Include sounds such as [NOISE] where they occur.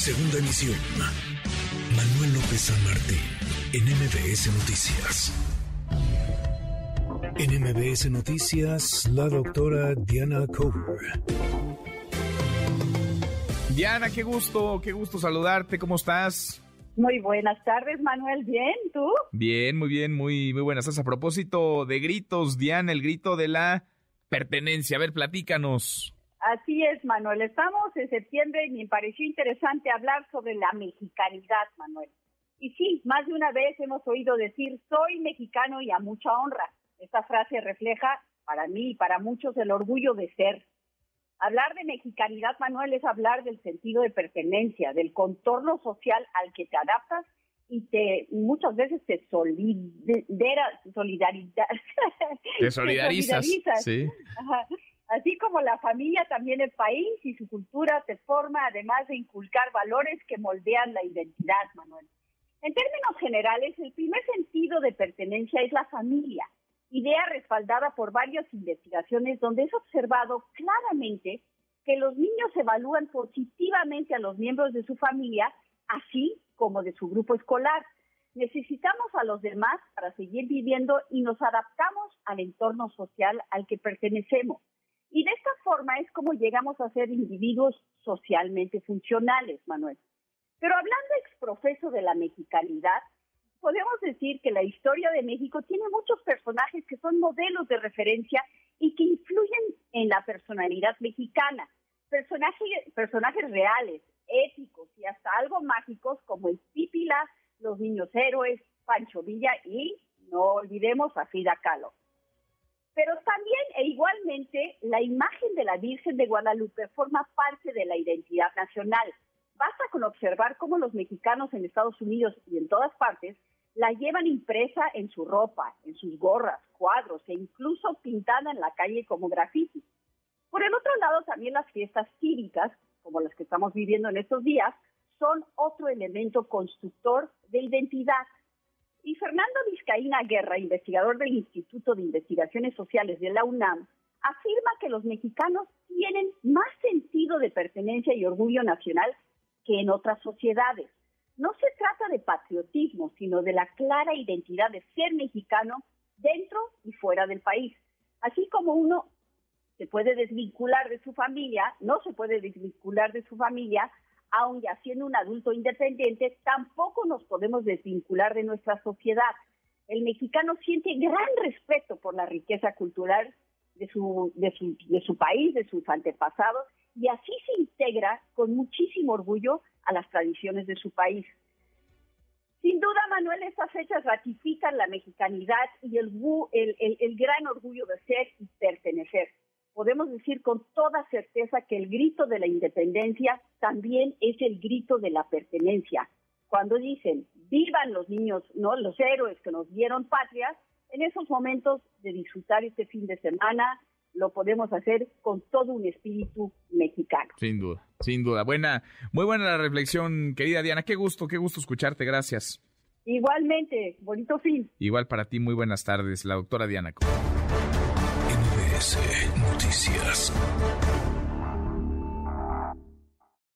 Segunda emisión. Manuel López San Martín, en MBS Noticias. En MBS Noticias, la doctora Diana Cover. Diana, qué gusto, qué gusto saludarte, ¿cómo estás? Muy buenas tardes, Manuel. ¿Bien? ¿Tú? Bien, muy bien, muy, muy buenas. A propósito de gritos, Diana, el grito de la pertenencia. A ver, platícanos. Así es, Manuel. Estamos en septiembre y me pareció interesante hablar sobre la mexicanidad, Manuel. Y sí, más de una vez hemos oído decir, soy mexicano y a mucha honra. Esta frase refleja, para mí y para muchos, el orgullo de ser. Hablar de mexicanidad, Manuel, es hablar del sentido de pertenencia, del contorno social al que te adaptas y te muchas veces te solidera, solidaridad, [LAUGHS] te solidarizas, sí. Así como la familia, también el país y su cultura te forma, además de inculcar valores que moldean la identidad, Manuel. En términos generales, el primer sentido de pertenencia es la familia, idea respaldada por varias investigaciones donde es observado claramente que los niños evalúan positivamente a los miembros de su familia, así como de su grupo escolar. Necesitamos a los demás para seguir viviendo y nos adaptamos al entorno social al que pertenecemos. Y de esta forma es como llegamos a ser individuos socialmente funcionales, Manuel. Pero hablando ex profeso de la mexicanidad, podemos decir que la historia de México tiene muchos personajes que son modelos de referencia y que influyen en la personalidad mexicana. Personajes reales, éticos y hasta algo mágicos como el Pípila, los niños héroes, Pancho Villa y, no olvidemos, a Frida Kahlo. Pero también e igualmente la imagen de la Virgen de Guadalupe forma parte de la identidad nacional. Basta con observar cómo los mexicanos en Estados Unidos y en todas partes la llevan impresa en su ropa, en sus gorras, cuadros e incluso pintada en la calle como graffiti. Por el otro lado, también las fiestas cívicas, como las que estamos viviendo en estos días, son otro elemento constructor de identidad y Fernando Vizcaína Guerra, investigador del Instituto de Investigaciones Sociales de la UNAM, afirma que los mexicanos tienen más sentido de pertenencia y orgullo nacional que en otras sociedades. No se trata de patriotismo, sino de la clara identidad de ser mexicano dentro y fuera del país. Así como uno se puede desvincular de su familia, no se puede desvincular de su familia, aun ya siendo un adulto independiente, tampoco nos podemos desvincular de nuestra sociedad. El mexicano siente gran respeto por la riqueza cultural de su, país, de sus antepasados, y así se integra con muchísimo orgullo a las tradiciones de su país. Sin duda, Manuel, estas fechas ratifican la mexicanidad y el, gran orgullo de ser y decir con toda certeza que el grito de la independencia también es el grito de la pertenencia. Cuando dicen, vivan los niños, no los héroes que nos dieron patria, en esos momentos de disfrutar este fin de semana, lo podemos hacer con todo un espíritu mexicano. Sin duda, sin duda. Buena, muy buena la reflexión, querida Diana. Qué gusto, qué gusto escucharte. Gracias. Igualmente, bonito fin. Igual para ti, muy buenas tardes, la doctora Diana. Noticias.